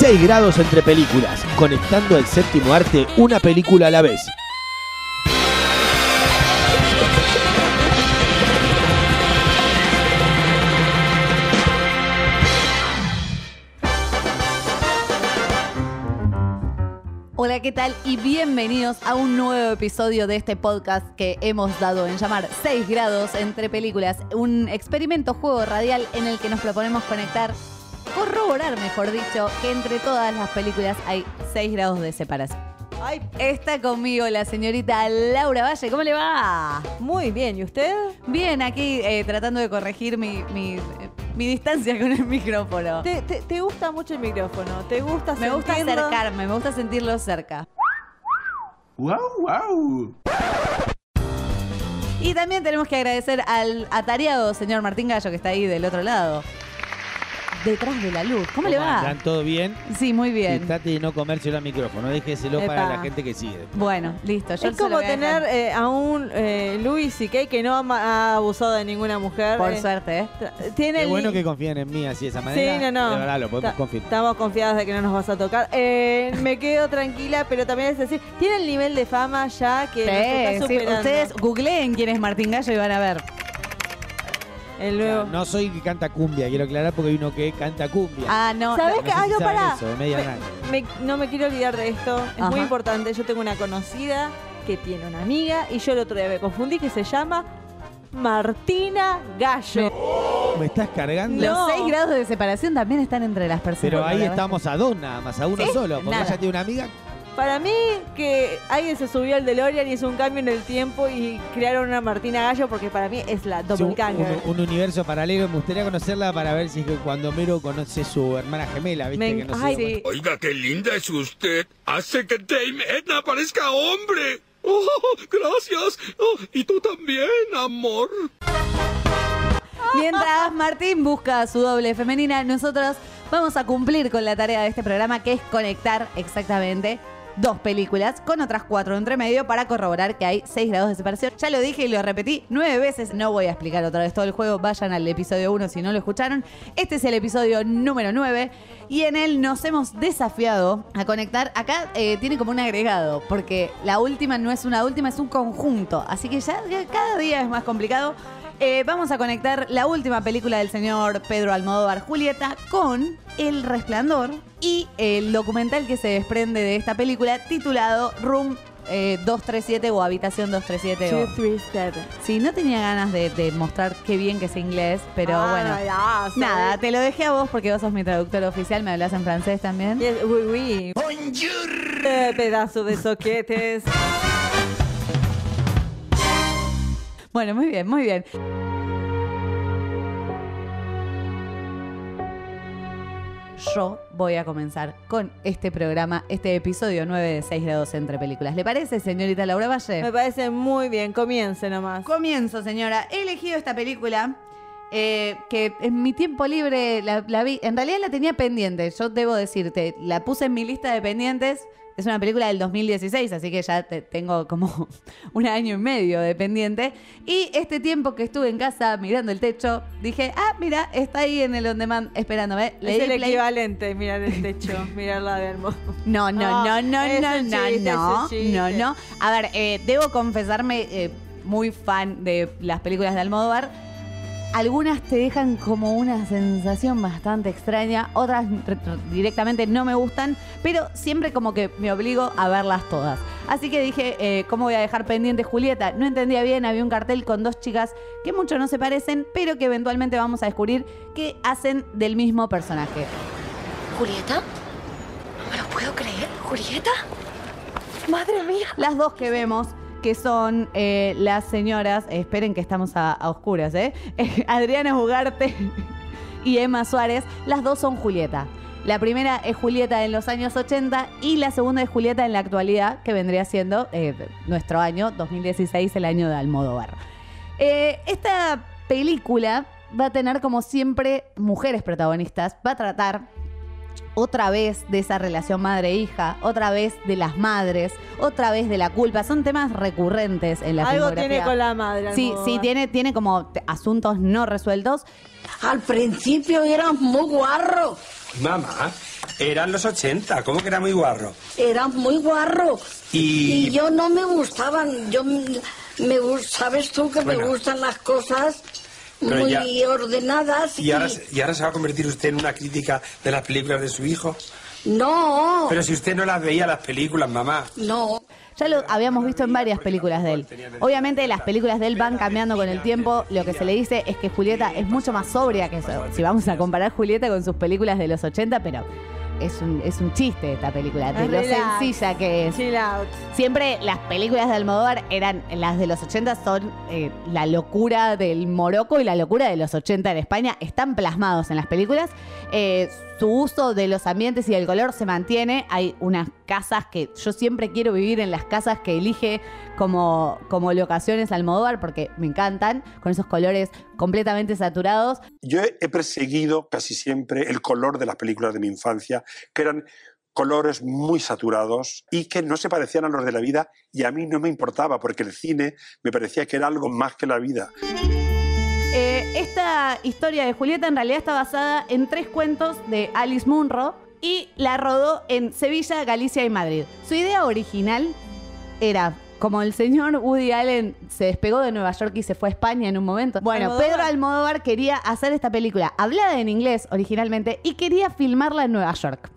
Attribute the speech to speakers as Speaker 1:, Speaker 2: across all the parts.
Speaker 1: 6 grados entre películas, conectando el séptimo arte una película a la vez.
Speaker 2: Hola, ¿qué tal? Y bienvenidos a un nuevo episodio de este podcast que hemos dado en llamar 6 grados entre películas, un experimento juego radial en el que nos proponemos conectar, corroborar, mejor dicho, que entre todas las películas hay 6 grados de separación.
Speaker 3: Ay,
Speaker 2: Está conmigo la señorita Laura Valle, ¿cómo le va?
Speaker 3: muy bien. ¿Y usted?
Speaker 2: Bien, aquí eh, tratando de corregir mi, mi, eh, mi distancia con el micrófono.
Speaker 3: ¿Te, te, te gusta mucho el micrófono? ¿Te gusta
Speaker 2: Me gusta
Speaker 3: sentirlo?
Speaker 2: acercarme, me gusta sentirlo cerca.
Speaker 4: Wow, wow.
Speaker 2: Y también tenemos que agradecer al atareado señor Martín Gallo que está ahí del otro lado. Detrás de la luz. ¿Cómo, le va?
Speaker 5: ¿Están todo bien?
Speaker 2: Sí, muy
Speaker 5: Y
Speaker 2: bien.
Speaker 5: trate de no comérselo al micrófono, déjeselo para
Speaker 3: Epa.
Speaker 5: la gente que sigue.
Speaker 2: Bueno, listo. Yo
Speaker 3: Es como tener eh, a un eh, Louis C.K. que no ha, abusado de ninguna mujer.
Speaker 2: Por
Speaker 3: eh,
Speaker 2: suerte, ¿eh?
Speaker 3: Tiene
Speaker 5: Qué
Speaker 3: el
Speaker 5: bueno que confíen en mí así de esa
Speaker 3: Sí,
Speaker 5: manera.
Speaker 3: no, no.
Speaker 5: De verdad, lo podemos
Speaker 3: Ta-
Speaker 5: confirmar.
Speaker 3: Estamos confiados de que no nos vas a tocar. Eh, me quedo tranquila, pero también es decir, tiene el nivel de fama ya que nos está
Speaker 2: Sí, sí,
Speaker 3: superando.
Speaker 2: Ustedes googleen quién es Martín Gallo y van a ver.
Speaker 3: El nuevo.
Speaker 5: No soy que canta cumbia, quiero aclarar porque hay uno que canta cumbia.
Speaker 2: Ah, no.
Speaker 3: ¿Sabes
Speaker 5: No
Speaker 3: qué?
Speaker 5: sé
Speaker 3: Ah,
Speaker 5: si
Speaker 3: no, pará.
Speaker 5: eso, de media
Speaker 3: Me-. Me- no me quiero olvidar de esto, es
Speaker 2: Ajá.
Speaker 3: muy importante. Yo tengo una conocida que tiene una amiga y yo el otro día me confundí que se llama Martina Gallo.
Speaker 5: ¿Me estás cargando?
Speaker 2: Los
Speaker 3: No.
Speaker 2: 6 grados de separación también están entre las personas.
Speaker 5: Pero ahí estamos a dos nada más, a uno
Speaker 2: ¿Sí?
Speaker 5: solo. Porque
Speaker 2: Nada.
Speaker 5: ella tiene una amiga.
Speaker 3: Para mí que alguien se subió al DeLorean y hizo un cambio en el tiempo y crearon una Martina Gallo porque para mí es la
Speaker 5: un,
Speaker 3: doppelganger.
Speaker 5: un- un universo paralelo. Me gustaría conocerla para ver si es que cuando Mero conoce su hermana gemela, ¿viste?
Speaker 3: Me-
Speaker 5: que no sé
Speaker 3: ay,
Speaker 2: Sí.
Speaker 6: Oiga, qué linda es usted. Hace que Dame Edna parezca hombre. Oh, gracias. Oh, y tú también, amor.
Speaker 2: Mientras Martín busca su doble femenina, nosotros vamos a cumplir con la tarea de este programa, que es conectar exactamente dos películas con otras cuatro entre medio para corroborar que hay seis grados de separación. Ya lo dije y lo repetí nueve veces. No voy a explicar otra vez todo el juego. Vayan al episodio 1 si no lo escucharon. Este es el episodio número 9 y en él nos hemos desafiado a conectar. Acá eh, tiene como un agregado, porque la última no es una última, es un conjunto. Así que ya ya cada día es más complicado. Eh, vamos a conectar la última película del señor Pedro Almodóvar, Julieta, con El Resplandor y el documental que se desprende de esta película titulado Room eh, 237 o Habitación 237.
Speaker 3: Two,
Speaker 2: o-
Speaker 3: three, seven.
Speaker 2: Sí, no tenía ganas de, de mostrar qué bien que sé inglés, pero
Speaker 3: Ah,
Speaker 2: bueno.
Speaker 3: ya.
Speaker 2: Nada, te lo dejé a vos porque vos sos mi traductor oficial, me hablas en francés también.
Speaker 3: Yes, oui, oui. Eh, pedazo de soquetes.
Speaker 2: Bueno, muy bien, muy bien. Yo voy a comenzar con este programa, este episodio 9 de 6 grados entre películas. ¿Le parece, señorita Laura Valle?
Speaker 3: Me parece muy bien. Comience nomás.
Speaker 2: Comienzo, señora. He elegido esta película eh, que en mi tiempo libre la, la vi. En realidad la tenía pendiente. Yo debo decirte, la puse en mi lista de pendientes. Es una película del 2016, así que ya te- tengo como un año y medio de pendiente. Y este tiempo que estuve en casa mirando el techo, dije, ah, mira, está ahí en el on demand esperándome. Le
Speaker 3: es el
Speaker 2: play.
Speaker 3: equivalente, mirar el techo, mirarla de hermoso.
Speaker 2: No, no,
Speaker 3: Ah,
Speaker 2: no, no, no, no,
Speaker 3: chiste,
Speaker 2: no, no, no. A ver, eh, debo confesarme, eh, muy fan de las películas de Almodóvar. Algunas te dejan como una sensación bastante extraña, otras re- re- directamente no me gustan, pero siempre como que me obligo a verlas todas. Así que dije, eh, ¿cómo voy a dejar pendiente Julieta? No entendía bien, había un cartel con dos chicas que mucho no se parecen, pero que eventualmente vamos a descubrir que hacen del mismo personaje.
Speaker 7: ¿Julieta? No me lo puedo creer. ¿Julieta? Madre mía.
Speaker 2: Las dos que vemos, que son eh, las señoras, eh, esperen que estamos a, oscuras, ¿eh? Adriana Ugarte y Emma Suárez, las dos son Julieta. La primera es Julieta en los años 80 y la segunda es Julieta en la actualidad, que vendría siendo eh, nuestro año 2016, el año de Almodóvar. Esta película va a tener como siempre mujeres protagonistas, va a tratar otra vez de esa relación madre-hija, otra vez de las madres, otra vez de la culpa. Son temas recurrentes en la
Speaker 3: Algo
Speaker 2: filmografía.
Speaker 3: tiene con la madre.
Speaker 2: Sí, sí, tiene, tiene como asuntos no resueltos.
Speaker 8: Al principio eras muy guarro,
Speaker 9: Mamá, eran los 80, ¿cómo que era muy guarro?
Speaker 8: eras muy guarro.
Speaker 9: Y-
Speaker 8: Y yo no me gustaban, yo me sabes tú que me gustan las cosas
Speaker 9: Pero
Speaker 8: muy
Speaker 9: ya-
Speaker 8: ordenadas.
Speaker 9: ¿Y ahora, ¿Y ahora se va a convertir usted en una crítica de las películas de su hijo?
Speaker 8: No,
Speaker 9: Pero si usted no las veía las películas, mamá.
Speaker 8: no.
Speaker 2: Ya lo habíamos visto en varias películas de él. Obviamente las películas de él van cambiando con el tiempo. Lo que se le dice es que Julieta es mucho más sobria que eso. Si vamos a comparar Julieta con sus películas de los 80, pero es un, es un chiste esta película, de lo
Speaker 3: relax.
Speaker 2: sencilla que es.
Speaker 3: Chill out.
Speaker 2: Siempre las películas de Almodóvar eran, las de los 80 son eh, la locura del Morocco y la locura de los 80 en España, están plasmados en las películas. Eh, su uso de los ambientes y del color se mantiene. Hay unas casas que yo siempre quiero vivir en las casas que elige como, como locaciones Almodóvar porque me encantan, con esos colores completamente saturados.
Speaker 10: Yo he perseguido casi siempre el color de las películas de mi infancia, que eran colores muy saturados y que no se parecían a los de la vida y a mí no me importaba porque el cine me parecía que era algo más que la vida.
Speaker 2: Eh, esta historia de Julieta en realidad está basada en tres cuentos de Alice Munro y la rodó en Sevilla, Galicia y Madrid. Su idea original era, como el señor Woody Allen se despegó de Nueva York y se fue a España en un momento. Bueno,
Speaker 3: Almodóvar.
Speaker 2: Pedro Almodóvar quería hacer esta película hablada en inglés originalmente y quería filmarla en Nueva York.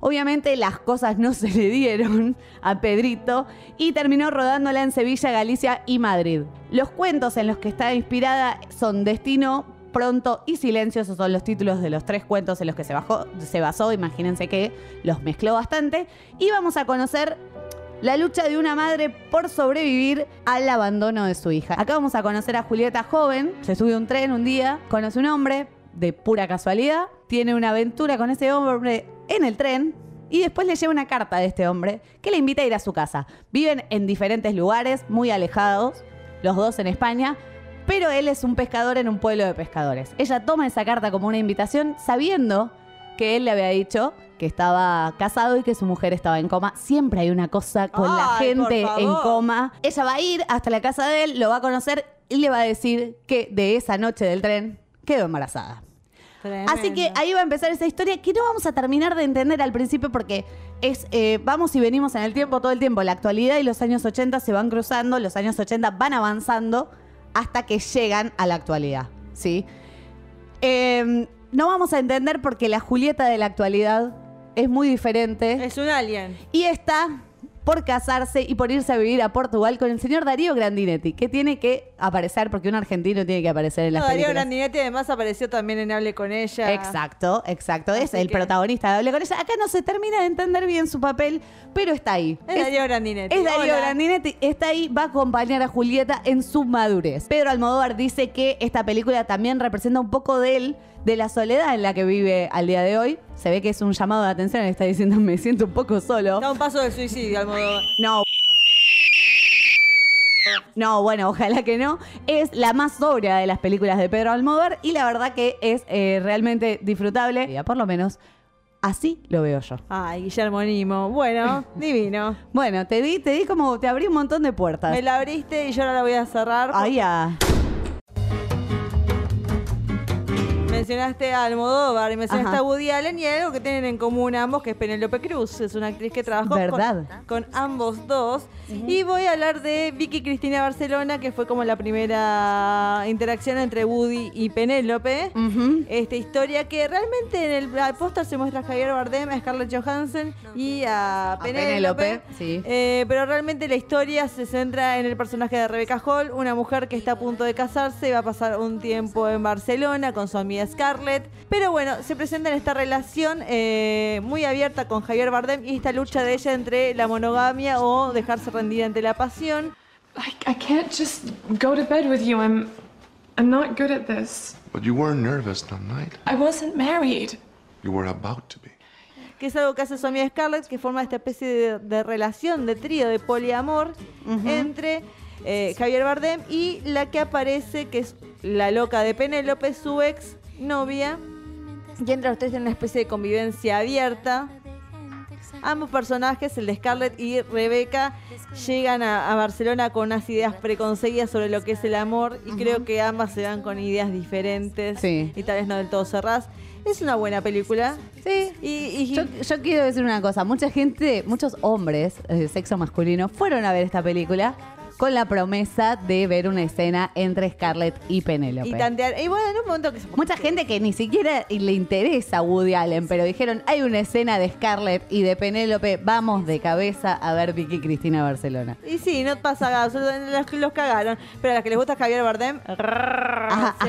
Speaker 2: Obviamente las cosas no se le dieron a Pedrito y terminó rodándola en Sevilla, Galicia y Madrid. Los cuentos en los que está inspirada son Destino, Pronto y Silencio, esos son los títulos de los tres cuentos en los que se, basó, imagínense que los mezcló bastante. Y vamos a conocer la lucha de una madre por sobrevivir al abandono de su hija. Acá vamos a conocer a Julieta joven, se sube a un tren un día, conoce un hombre de pura casualidad, tiene una aventura con ese hombre en el tren y después le lleva una carta de este hombre que le invita a ir a su casa. Viven en diferentes lugares, muy alejados, los dos en España, pero él es un pescador en un pueblo de pescadores. Ella toma esa carta como una invitación sabiendo que él le había dicho que estaba casado y que su mujer estaba en coma. Siempre hay una cosa con la
Speaker 3: Ay,
Speaker 2: gente en coma. Ella va a ir hasta la casa de él, lo va a conocer y le va a decir que de esa noche del tren quedó embarazada. Así que ahí va a empezar esa historia que no vamos a terminar de entender al principio porque es eh, vamos y venimos en el tiempo todo el tiempo. La actualidad y los años 80 se van cruzando, los años 80 van avanzando hasta que llegan a la actualidad. ¿sí? Eh, no vamos a entender porque la Julieta de la actualidad es muy diferente.
Speaker 3: Es un alien.
Speaker 2: Y está por casarse y por irse a vivir a Portugal con el señor Darío Grandinetti, que tiene que aparecer, porque un argentino tiene que aparecer en las
Speaker 3: No, Darío
Speaker 2: películas.
Speaker 3: Grandinetti además apareció también en Hable con ella.
Speaker 2: Exacto, exacto. Es el
Speaker 3: que-
Speaker 2: protagonista de Hable con ella. Acá no se termina de entender bien su papel, pero está ahí.
Speaker 3: Es, Darío Grandinetti.
Speaker 2: Es Darío
Speaker 3: Hola.
Speaker 2: Grandinetti, está ahí, va a acompañar a Julieta en su madurez. Pedro Almodóvar dice que esta película también representa un poco de él, de la soledad en la que vive al día de hoy. Se ve que es un llamado de atención, está diciendo me siento un poco solo.
Speaker 3: Está a un paso del suicidio, Almodóvar.
Speaker 2: No. No, bueno, ojalá que no. Es la más sobria de las películas de Pedro Almodóvar y la verdad que es eh, realmente disfrutable. Ya por lo menos así lo veo yo.
Speaker 3: Ay, Guillermo Nimo. Bueno, divino.
Speaker 2: Bueno, te di, te di como, te abrí un montón de puertas.
Speaker 3: Me la abriste y yo ahora la voy a cerrar.
Speaker 2: Ahí ya.
Speaker 3: Mencionaste a Almodóvar y mencionaste
Speaker 2: Ajá.
Speaker 3: a Woody Allen y hay algo que tienen en común ambos, que es Penélope Cruz. Es una actriz que trabajó con-
Speaker 2: ¿Verdad?
Speaker 3: Con, ambos dos. Y voy a hablar de Vicky Cristina Barcelona, que fue como la primera interacción entre Woody y Penélope. Esta historia que realmente en el póster se muestra a Javier Bardem, a Scarlett Johansson y a, Penélope.
Speaker 2: Penélope, sí.
Speaker 3: Eh, pero realmente la historia se centra en el personaje de Rebecca Hall, una mujer que está a punto de casarse, va a pasar un tiempo en Barcelona con su amiga Scarlett. Pero bueno, se presenta en esta relación eh, muy abierta con Javier Bardem y esta lucha de ella entre la monogamia o dejarse rendida ante la pasión.
Speaker 11: I, I can't just go to bed with you. I'm I'm not good at this.
Speaker 12: But you weren't nervous that night.
Speaker 11: I wasn't married.
Speaker 12: You were about to be.
Speaker 3: que es algo que hace su amiga Scarlett, que forma esta especie de, de relación, de trío, de poliamor entre eh, Javier Bardem y la que aparece, que es la loca de Penélope, su ex novia, y entre los tres tienen una especie de convivencia abierta. Ambos personajes, el de Scarlett y Rebeca, llegan a, a Barcelona con unas ideas preconcebidas sobre lo que es el amor y creo que ambas se dan con ideas diferentes
Speaker 2: Sí.
Speaker 3: y tal vez no del todo cerradas. Es una buena película.
Speaker 2: Sí.
Speaker 3: Y, y-
Speaker 2: Yo, yo quiero decir una cosa. Mucha gente, muchos hombres de sexo masculino fueron a ver esta película con la promesa de ver una escena entre Scarlett y Penélope.
Speaker 3: y tantear. Y bueno, en un momento que se
Speaker 2: Mucha gente que ni siquiera le interesa a Woody Allen, pero dijeron, hay una escena de Scarlett y de Penélope, vamos de cabeza a ver Vicky Cristina Barcelona.
Speaker 3: Y sí, no pasa nada, solo los, los cagaron. Pero a las que les gusta Javier Bardem, sí,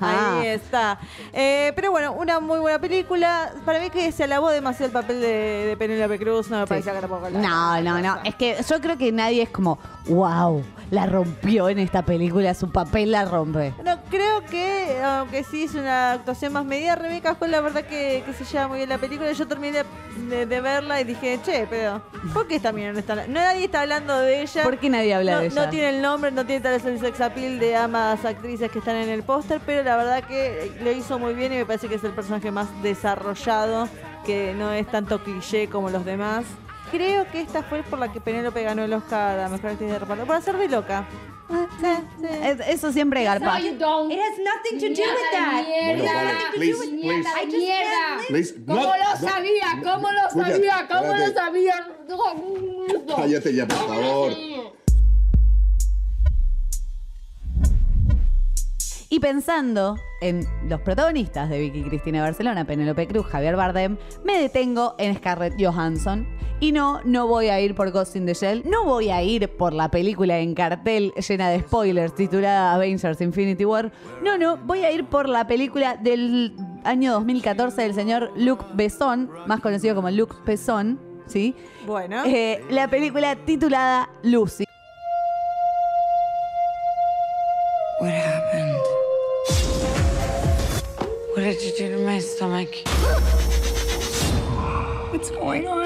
Speaker 3: ahí está. Eh, pero bueno, una muy buena película. Para mí que se alabó demasiado el papel de, de Penélope Cruz, no me parecía que tampoco
Speaker 2: No, no, no. Es que yo creo que nadie es como, wow, la rompió en esta película, su papel la rompe.
Speaker 3: No, creo que, aunque sí es una actuación más medida, Rebeca fue la verdad que, que se lleva muy bien la película. Yo terminé de, de verla y dije, che, pero ¿por qué esta mina no está? No, nadie está hablando de ella.
Speaker 2: ¿Por qué nadie habla
Speaker 3: no,
Speaker 2: de ella?
Speaker 3: No tiene el nombre, no tiene tal vez el sex appeal de ambas actrices que están en el póster, pero la verdad que lo hizo muy bien y me parece que es el personaje más desarrollado, que no es tanto cliché como los demás. Creo que esta fue por la que Penélope ganó el Oscar a Mejor Actriz de Reparto, por hacer de loca.
Speaker 2: Es- Eso siempre garpa.
Speaker 13: don't. It has nothing to do with that.
Speaker 14: Bueno, vale, please, please.
Speaker 13: I just mierda.
Speaker 14: Please,
Speaker 13: ¿Cómo
Speaker 14: no,
Speaker 13: lo
Speaker 14: no.
Speaker 13: sabía? ¿Cómo lo
Speaker 14: Escucha,
Speaker 13: sabía? ¿Cómo lo
Speaker 14: espérate.
Speaker 13: sabía?
Speaker 14: Cállate ya, por favor.
Speaker 2: Y pensando en los protagonistas de Vicky Cristina Barcelona, Penélope Cruz, Javier Bardem, me detengo en Scarlett Johansson. Y no, no voy a ir por Ghost in the Shell, no voy a ir por la película en cartel llena de spoilers titulada Avengers Infinity War. No, no, voy a ir por la película del año 2014 del señor Luc Besson, más conocido como Luc Besson, ¿sí?
Speaker 3: Bueno.
Speaker 2: Eh, la película titulada Lucy.
Speaker 15: What did you do to my stomach? What's going on?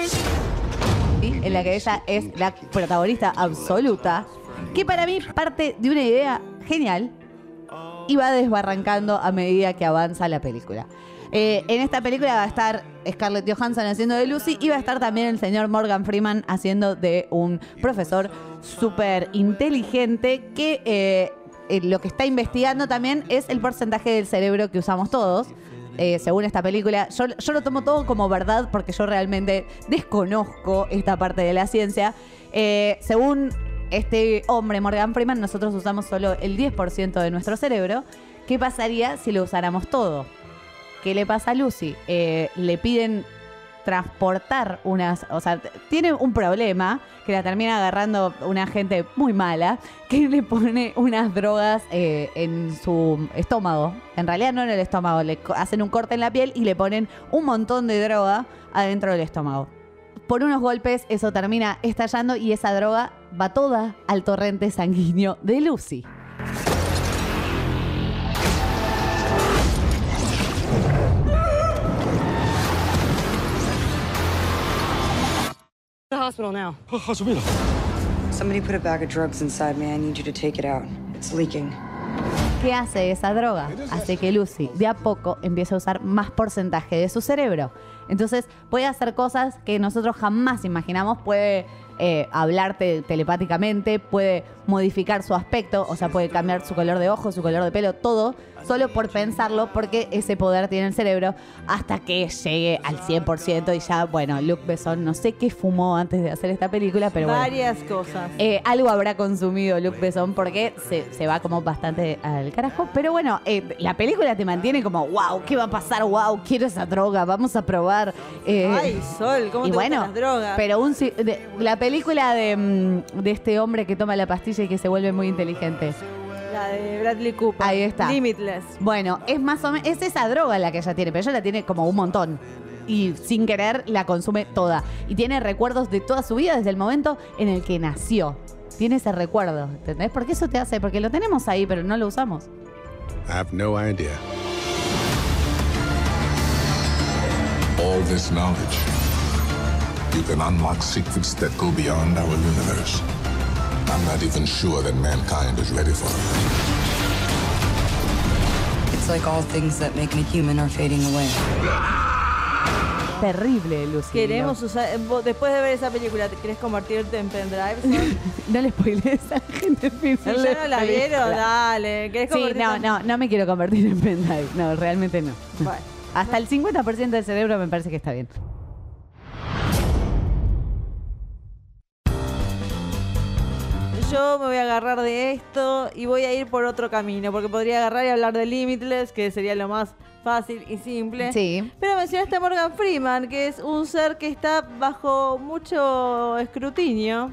Speaker 2: ¿sí? en la que ella es la protagonista absoluta, que para mí parte de una idea genial y va desbarrancando a medida que avanza la película. Eh, en esta película va a estar Scarlett Johansson haciendo de Lucy y va a estar también el señor Morgan Freeman haciendo de un profesor súper inteligente que eh, eh, lo que está investigando también es el porcentaje del cerebro que usamos todos. eh, según esta película, yo, lo tomo todo como verdad porque yo realmente desconozco esta parte de la ciencia. Eh, según este hombre, Morgan Freeman, nosotros usamos solo el 10% de nuestro cerebro. ¿Qué pasaría si lo usáramos todo? ¿Qué le pasa a Lucy? Le piden transportar unas, o sea, tiene un problema que la termina agarrando una gente muy mala que le pone unas drogas eh, en su estómago. En realidad no en el estómago, le hacen un corte en la piel y le ponen un montón de droga adentro del estómago. Por unos golpes eso termina estallando y esa droga va toda al torrente sanguíneo de Lucy.
Speaker 15: Hospital now. Somebody put a bag of drugs inside me. I need you to take it out. It's leaking.
Speaker 2: ¿Qué hace esa droga? Hace que Lucy de a poco empiece a usar más porcentaje de su cerebro. Entonces puede hacer cosas que nosotros jamás imaginamos. Puede eh, hablarte telepáticamente, puede modificar su aspecto, o sea, puede cambiar su color de ojos, su color de pelo, todo, solo por pensarlo, porque ese poder tiene el cerebro hasta que llegue al 100% y ya, bueno, Luke Besson, no sé qué fumó antes de hacer esta película, pero bueno.
Speaker 3: Varias cosas.
Speaker 2: Eh, algo habrá consumido Luke Besson porque se, se va como bastante al carajo. Pero bueno, eh, la película te mantiene como, wow, ¿qué va a pasar? Wow, quiero esa droga, vamos a probar.
Speaker 3: Ay, Sol, ¿cómo
Speaker 2: y
Speaker 3: te
Speaker 2: bueno,
Speaker 3: las drogas?
Speaker 2: pero un, de- la película de, mm, de este hombre que toma la pastilla y que se vuelve muy inteligente.
Speaker 3: La de Bradley Cooper.
Speaker 2: Ahí está.
Speaker 3: Limitless.
Speaker 2: Bueno, es más o menos, es esa droga la que ella tiene, pero ella la tiene como un montón. Y sin querer la consume toda. Y tiene recuerdos de toda su vida desde el momento en el que nació. Tiene ese recuerdo, ¿entendés? Porque eso te hace, porque lo tenemos ahí, pero no lo usamos.
Speaker 12: I have no idea.
Speaker 16: All this knowledge, you can unlock secrets that go beyond our universe. I'm not even sure that mankind is ready for it.
Speaker 15: It's like all things that make me human are fading away.
Speaker 2: Terrible, Lucy.
Speaker 3: Queremos usar, vos, después de ver esa película, ¿te querés convertirte en pendrive?
Speaker 2: no le spoilees a la gente.
Speaker 3: Si ya no la vieron, dale. ¿Querés
Speaker 2: Sí,
Speaker 3: convertirte
Speaker 2: no,
Speaker 3: en-
Speaker 2: no, no me quiero convertir en pendrive. No, realmente no.
Speaker 3: Bueno.
Speaker 2: Hasta el 50% del cerebro me parece que está bien.
Speaker 3: Yo me voy a agarrar de esto y voy a ir por otro camino, porque podría agarrar y hablar de Limitless, que sería lo más fácil y simple.
Speaker 2: Sí.
Speaker 3: Pero mencionaste a Morgan Freeman, que es un ser que está bajo mucho escrutinio.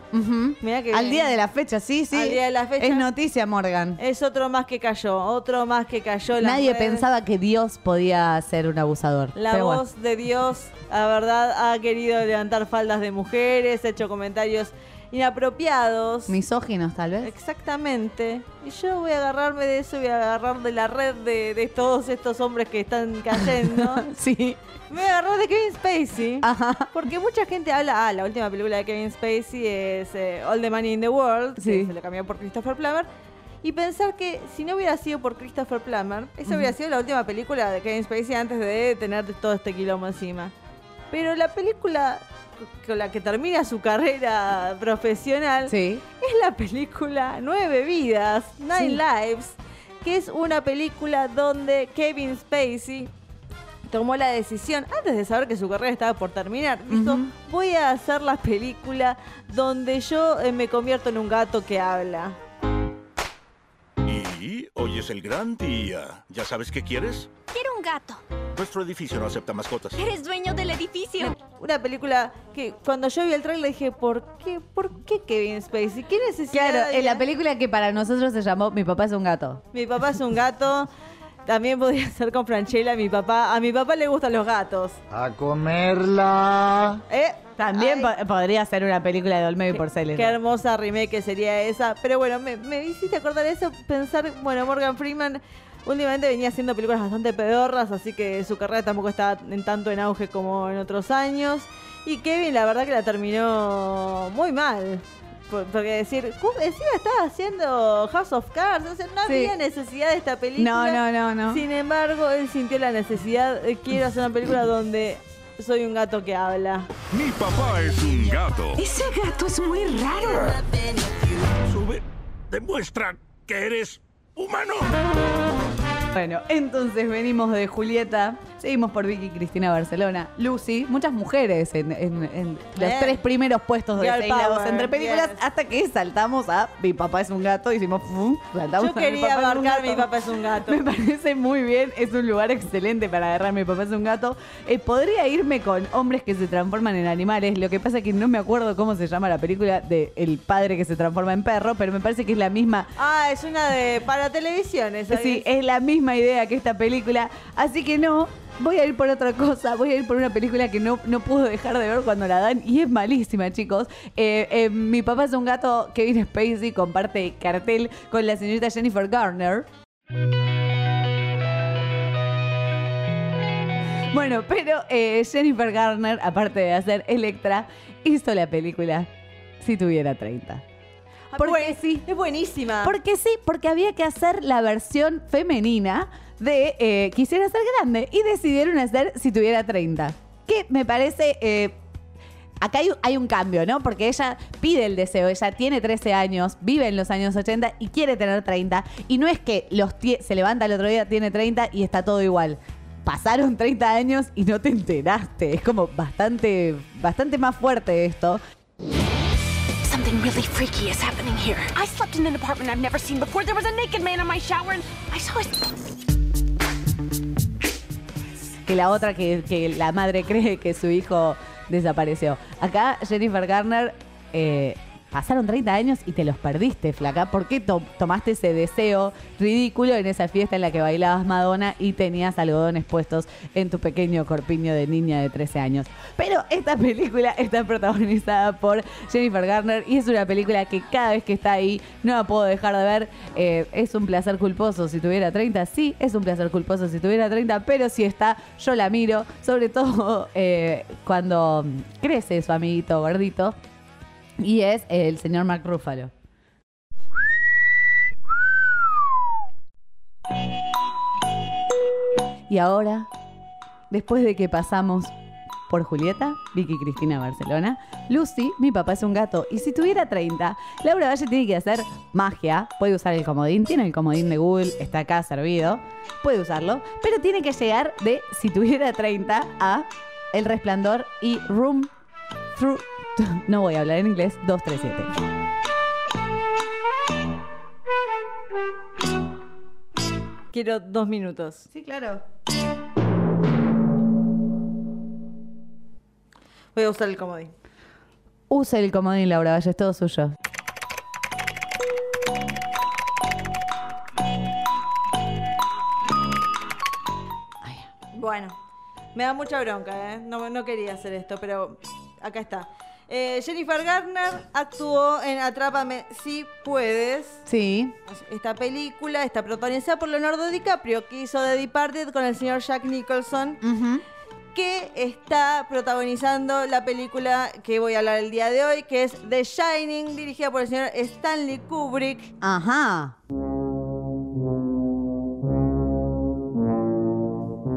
Speaker 3: Mirá que
Speaker 2: Al día de la fecha, sí, sí.
Speaker 3: Al día de la fecha.
Speaker 2: Es noticia, Morgan.
Speaker 3: Es otro más que cayó, otro más que cayó. en
Speaker 2: Nadie pensaba que Dios podía ser un abusador.
Speaker 3: La
Speaker 2: Pero bueno.
Speaker 3: voz de Dios, la verdad, ha querido levantar faldas de mujeres, ha hecho comentarios inapropiados.
Speaker 2: Misóginos, tal vez.
Speaker 3: Exactamente. Y yo voy a agarrarme de eso, voy a agarrar de la red de, de todos estos hombres que están cayendo.
Speaker 2: sí.
Speaker 3: Me voy a agarrar de Kevin Spacey. Porque mucha gente habla, ah, la última película de Kevin Spacey es eh, All the Money in the World,
Speaker 2: Sí.
Speaker 3: que se le cambió por Christopher Plummer. Y pensar que si no hubiera sido por Christopher Plummer, esa hubiera sido la última película de Kevin Spacey antes de tener todo este quilombo encima. Pero la película con la que termina su carrera profesional es la película Nueve Vidas, Nine
Speaker 2: Sí.
Speaker 3: Lives, que es una película donde Kevin Spacey tomó la decisión, antes de saber que su carrera estaba por terminar, dijo, voy a hacer la película donde yo eh, me convierto en un gato que habla.
Speaker 17: Y hoy es el gran día. ¿Ya sabes qué quieres?
Speaker 7: Un gato.
Speaker 17: Nuestro edificio no acepta mascotas.
Speaker 7: Eres dueño del edificio.
Speaker 3: Una película que cuando yo vi el trailer dije, ¿por qué? ¿Por qué Kevin Spacey? ¿Qué necesidad?
Speaker 2: Claro,
Speaker 3: había?
Speaker 2: en la película que para nosotros se llamó Mi papá es un gato.
Speaker 3: Mi papá es un gato. También podría ser con Franchella, mi papá. A mi papá le gustan los gatos.
Speaker 5: A comerla.
Speaker 3: ¿Eh?
Speaker 2: También po- podría ser una película de Olmedo y Porceles.
Speaker 3: Qué hermosa remake sería esa. Pero bueno, me, me hiciste acordar eso, pensar, bueno, Morgan Freeman últimamente venía haciendo películas bastante pedorras, así que su carrera tampoco está en tanto en auge como en otros años. Y Kevin, la verdad que la terminó muy mal. Por- Porque decir, "Ju- encima estaba haciendo House of Cards, o sea, no
Speaker 2: Sí.
Speaker 3: había necesidad de esta película.
Speaker 2: No, no, no, no.
Speaker 3: Sin embargo, él sintió la necesidad, de quiero hacer una película donde soy un gato que habla.
Speaker 6: Mi papá es un gato.
Speaker 7: Ese gato es muy raro.
Speaker 17: Sube. Demuestra que eres humano.
Speaker 2: Bueno, entonces venimos de Julieta, seguimos por Vicky Cristina Barcelona, Lucy, muchas mujeres en, en- en los
Speaker 3: Bien.
Speaker 2: tres primeros puestos de
Speaker 3: Girl
Speaker 2: seis lados
Speaker 3: power,
Speaker 2: entre películas, hasta que saltamos a Mi papá es un gato, hicimos ¡fum! saltamos
Speaker 3: Yo
Speaker 2: a
Speaker 3: quería
Speaker 2: papá es un
Speaker 3: abarcar
Speaker 2: gato.
Speaker 3: Mi papá es un gato.
Speaker 2: Me parece muy bien, es un lugar excelente para agarrar Mi papá es un gato. Eh, podría irme con hombres que se transforman en animales, lo que pasa es que no me acuerdo cómo se llama la película de El padre que se transforma en perro, pero me parece que es la misma
Speaker 3: Ah, es una de para televisión, esa
Speaker 2: Sí,
Speaker 3: es
Speaker 2: la misma idea que esta película. Así que no, voy a ir por otra cosa. Voy a ir por una película que no, no puedo dejar de ver cuando la dan. Y es malísima, chicos. Eh, eh, mi papá es un gato. Kevin Spacey comparte cartel con la señorita Jennifer Garner. Bueno, pero eh, Jennifer Garner, aparte de hacer Electra, hizo la película Si tuviera 30. Porque sí.
Speaker 3: Es buenísima.
Speaker 2: Porque sí, porque había que hacer la versión femenina de eh, Quisiera ser grande y decidieron hacer Si tuviera 30. Que me parece... eh, Acá hay, hay un cambio, ¿no? Porque ella pide el deseo, ella tiene 13 años, vive en los años 80 y quiere tener 30. Y no es que los se levanta el otro día, tiene 30 y está todo igual. Pasaron 30 años y no te enteraste. Es como bastante, bastante más fuerte esto.
Speaker 7: Something really freaky is happening here. I slept in an apartment I've never seen before. There was a naked man in my shower and I saw his...
Speaker 2: la otra que, que la madre cree que su hijo desapareció. Acá Jennifer Garner eh, Pasaron 30 años y te los perdiste, flaca. ¿Por qué to- tomaste ese deseo ridículo en esa fiesta en la que bailabas Madonna y tenías algodones puestos en tu pequeño corpiño de niña de 13 años? Pero esta película está protagonizada por Jennifer Garner y es una película que cada vez que está ahí no la puedo dejar de ver. Eh, es un placer culposo si tuviera 30, sí, es un placer culposo si tuviera 30, pero si está, yo la miro, sobre todo eh, cuando crece su amiguito gordito. Y es el señor Mark Ruffalo. Y ahora, después de que pasamos por Julieta, Vicky Cristina Barcelona, Lucy, mi papá es un gato. Y si tuviera 30, Laura Valle tiene que hacer magia. Puede usar el comodín, tiene el comodín de Google, está acá servido. Puede usarlo, pero tiene que llegar de si tuviera 30 a El Resplandor y Room Through. No voy a hablar en inglés, 237.
Speaker 3: Quiero dos minutos.
Speaker 2: Sí, claro.
Speaker 3: Voy a usar el comodín.
Speaker 2: Use el comodín, Laura Valle, es todo suyo.
Speaker 3: Bueno, me da mucha bronca, ¿eh? No, no quería hacer esto, pero acá está. Eh, Jennifer Garner actuó en Atrápame si puedes.
Speaker 2: Sí.
Speaker 3: Esta película está protagonizada por Leonardo DiCaprio, que hizo The Departed con el señor Jack Nicholson, que está protagonizando la película que voy a hablar el día de hoy, que es The Shining, dirigida por el señor Stanley Kubrick.
Speaker 2: Ajá.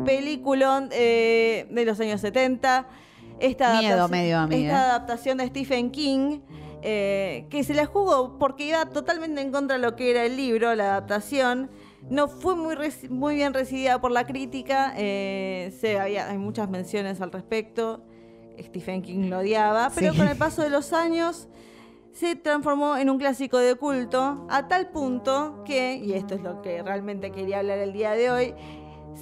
Speaker 3: Peliculón eh, de los años 70. Esta
Speaker 2: Miedo
Speaker 3: adaptación-
Speaker 2: medio a mí,
Speaker 3: Esta
Speaker 2: ¿eh?
Speaker 3: adaptación de Stephen King, eh, que se la jugó porque iba totalmente en contra de lo que era el libro, la adaptación. No fue muy, muy bien recibida por la crítica. eh, se, había, hay muchas menciones al respecto. Stephen King lo odiaba. Pero
Speaker 2: Sí.
Speaker 3: con el paso de los años se transformó en un clásico de culto a tal punto que, y esto es lo que realmente quería hablar el día de hoy,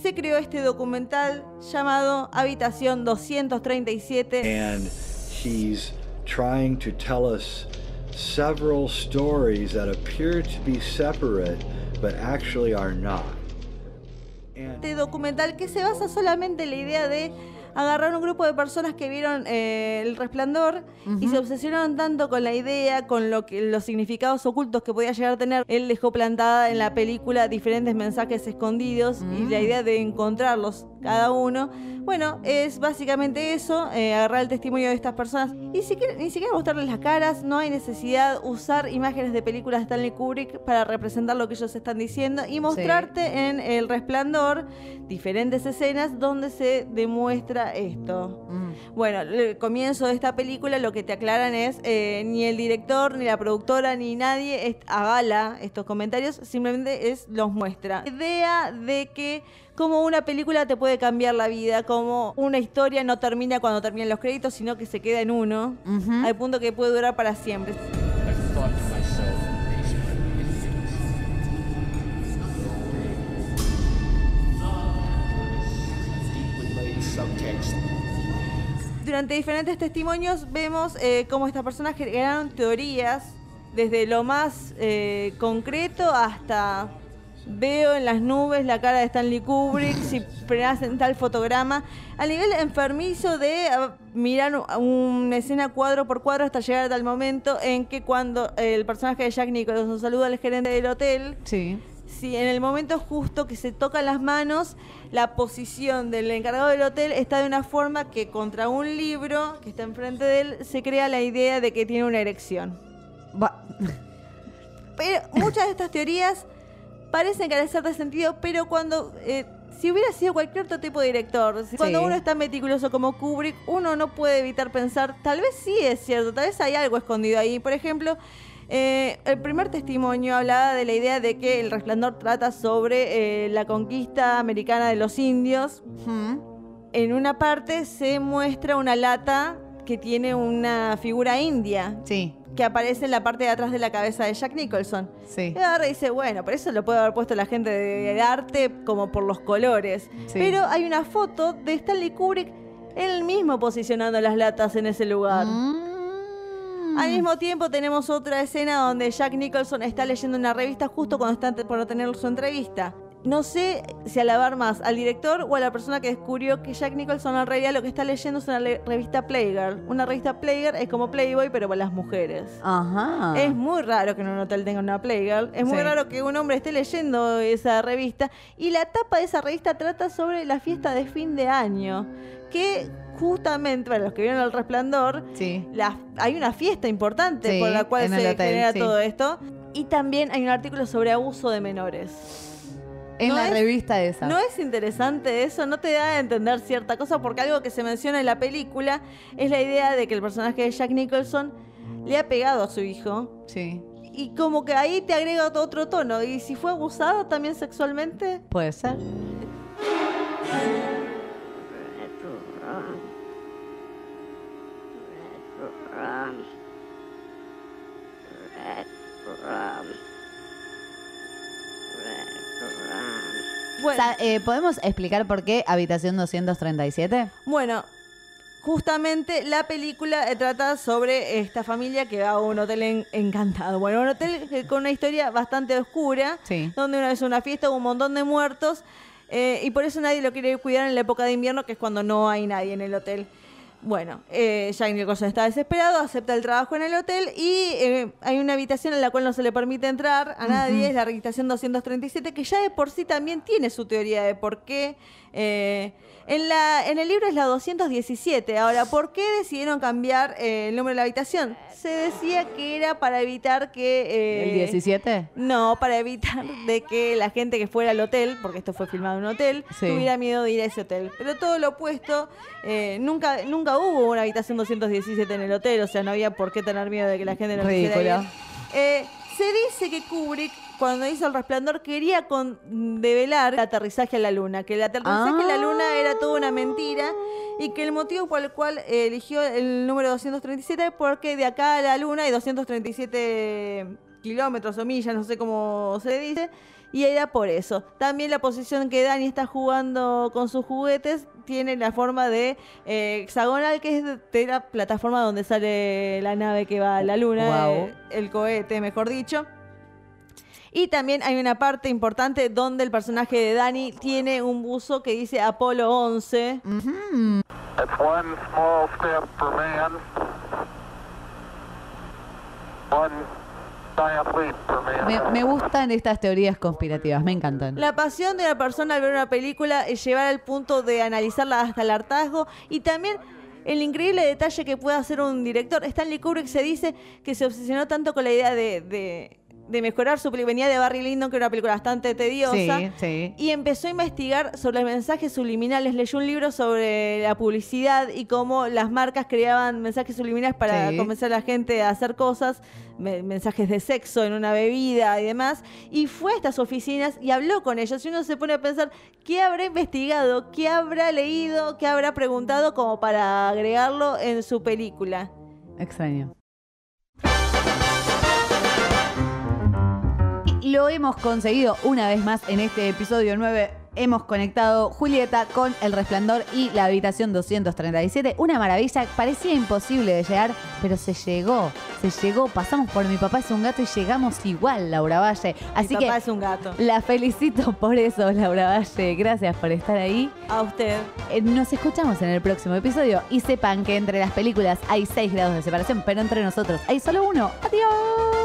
Speaker 3: se creó este documental llamado Habitación 237.
Speaker 18: And he's trying to tell us several stories that appear to be separate, but actually are not.
Speaker 3: Este documental que se basa solamente en la idea de agarrar un grupo de personas que vieron eh, El Resplandor y se obsesionaron tanto con la idea, con lo que, los significados ocultos que podía llegar a tener. Él dejó plantada en la película diferentes mensajes escondidos y la idea de encontrarlos cada uno. Bueno, es básicamente eso, eh, agarrar el testimonio de estas personas y si ni siquiera mostrarles las caras, no hay necesidad usar imágenes de películas de Stanley Kubrick para representar lo que ellos están diciendo y mostrarte en El Resplandor diferentes escenas donde se demuestra esto. Bueno, el comienzo de esta película lo que te aclaran es eh, ni el director, ni la productora, ni nadie es- avala estos comentarios, simplemente es los muestra. La idea de que como una película te puede cambiar la vida, como una historia no termina cuando terminan los créditos, sino que se queda en uno, al punto que puede durar para siempre. Durante diferentes testimonios vemos eh, cómo estas personas generaron teorías, desde lo más eh, concreto hasta veo en las nubes la cara de Stanley Kubrick, si frenás en tal fotograma, a nivel enfermizo de ah, mirar una escena cuadro por cuadro hasta llegar a tal momento en que cuando el personaje de Jack Nicholson saluda al gerente del hotel,
Speaker 2: Sí.
Speaker 3: Si en el momento justo que se tocan las manos, la posición del encargado del hotel está de una forma que contra un libro que está enfrente de él se crea la idea de que tiene una erección. Pero muchas de estas teorías parecen carecer de sentido, pero cuando eh, si hubiera sido cualquier otro tipo de director, cuando uno es tan meticuloso como Kubrick, uno no puede evitar pensar, tal vez sí es cierto, tal vez hay algo escondido ahí. Por ejemplo, eh, el primer testimonio hablaba de la idea de que el resplandor trata sobre eh, la conquista americana de los indios. En una parte se muestra una lata que tiene una figura india.
Speaker 2: Sí.
Speaker 3: Que aparece en la parte de atrás de la cabeza de Jack Nicholson.
Speaker 2: Sí.
Speaker 3: Y y dice, bueno, pero eso lo puede haber puesto la gente de, de arte como por los colores.
Speaker 2: Sí.
Speaker 3: Pero hay una foto de Stanley Kubrick él mismo posicionando las latas en ese lugar.
Speaker 2: Mm.
Speaker 3: Al mismo tiempo tenemos otra escena donde Jack Nicholson está leyendo una revista justo cuando está por tener su entrevista. No sé si alabar más al director o a la persona que descubrió que Jack Nicholson en realidad lo que está leyendo es una revista Playgirl. Una revista Playgirl es como Playboy pero para las mujeres.
Speaker 2: Ajá.
Speaker 3: Es muy raro que en un hotel tenga una Playgirl. Es muy
Speaker 2: Sí.
Speaker 3: raro que un hombre esté leyendo esa revista. Y la tapa de esa revista trata sobre la fiesta de fin de año. Que justamente, para los que vieron El Resplandor,
Speaker 2: Sí.
Speaker 3: la- hay una fiesta importante
Speaker 2: Sí,
Speaker 3: por la cual se
Speaker 2: hotel,
Speaker 3: genera
Speaker 2: sí.
Speaker 3: todo esto. Y también hay un artículo sobre abuso de menores.
Speaker 2: En
Speaker 3: No
Speaker 2: la
Speaker 3: es-
Speaker 2: revista esa.
Speaker 3: ¿No es interesante eso? ¿No te da a entender cierta cosa? Porque algo que se menciona en la película es la idea de que el personaje de Jack Nicholson le ha pegado a su hijo.
Speaker 2: Sí.
Speaker 3: Y como que ahí te agrega otro tono. ¿Y si fue abusado también sexualmente?
Speaker 2: Puede ser.
Speaker 3: Bueno.
Speaker 2: Sa- eh, ¿Podemos explicar por qué Habitación 237?
Speaker 3: Bueno, justamente la película eh, trata sobre esta familia que va a un hotel en- encantado. Bueno, un hotel con una historia bastante oscura,
Speaker 2: Sí.
Speaker 3: donde una vez una fiesta hubo un montón de muertos eh, y por eso nadie lo quiere cuidar en la época de invierno, que es cuando no hay nadie en el hotel. Bueno, eh, Jack Nicholson está desesperado, acepta el trabajo en el hotel y eh, hay una habitación en la cual no se le permite entrar a nadie,
Speaker 2: Ujú.
Speaker 3: es la habitación 237, que ya de por sí también tiene su teoría de por qué. Eh, en, la, en el libro es la 217. Ahora, ¿por qué decidieron cambiar eh, el número de la habitación? Se decía que era para evitar que... eh,
Speaker 2: ¿El 17?
Speaker 3: no, para evitar de que la gente que fuera al hotel, porque esto fue filmado en un hotel,
Speaker 2: Sí.
Speaker 3: tuviera miedo de ir a ese hotel. Pero todo lo opuesto, eh, nunca, nunca hubo una habitación 217 en el hotel, o sea, no había por qué tener miedo de que la gente no quisiera ir. Se dice que Kubrick, cuando hizo El Resplandor, quería con- develar el aterrizaje a la luna, que el aterrizaje a la luna era toda una mentira y que el motivo por el cual eligió el número 237 es porque de acá a la luna hay 237 kilómetros o millas, no sé cómo se dice, y era por eso. También la posición que Dani está jugando con sus juguetes tiene la forma de eh, hexagonal, que es de- la plataforma donde sale la nave que va a la luna, el cohete, mejor dicho. Y también hay una parte importante donde el personaje de Dani tiene un buzo que dice Apolo 11.
Speaker 19: It's one small step for man, one giant leap for man.
Speaker 2: Me, me gustan estas teorías conspirativas, me encantan.
Speaker 3: La pasión de una persona al ver una película es llevar al punto de analizarla hasta el hartazgo y también el increíble detalle que puede hacer un director. Stanley Kubrick se dice que se obsesionó tanto con la idea de, de- de mejorar su película. Venía de Barry Lyndon, que era una película bastante tediosa.
Speaker 2: Sí, sí.
Speaker 3: Y empezó a investigar sobre los mensajes subliminales. Leyó un libro sobre la publicidad y cómo las marcas creaban mensajes subliminales para
Speaker 2: Sí.
Speaker 3: convencer a la gente a hacer cosas, me- mensajes de sexo en una bebida y demás. Y fue a estas oficinas y habló con ellos. Y uno se pone a pensar, ¿qué habrá investigado? ¿Qué habrá leído? ¿Qué habrá preguntado como para agregarlo en su película?
Speaker 2: Extraño. Lo hemos conseguido una vez más en este episodio 9. Hemos conectado Julieta con El Resplandor y la habitación 237. Una maravilla, parecía imposible de llegar, pero se llegó. Se llegó, pasamos por mi papá es un gato y llegamos igual, Laura Valle. Así
Speaker 3: Mi
Speaker 2: que
Speaker 3: papá es un gato.
Speaker 2: la felicito por eso, Laura Valle. Gracias por estar ahí.
Speaker 3: A usted.
Speaker 2: Eh, Nos escuchamos en el próximo episodio y sepan que entre las películas hay 6 grados de separación, pero entre nosotros hay solo uno. ¡Adiós!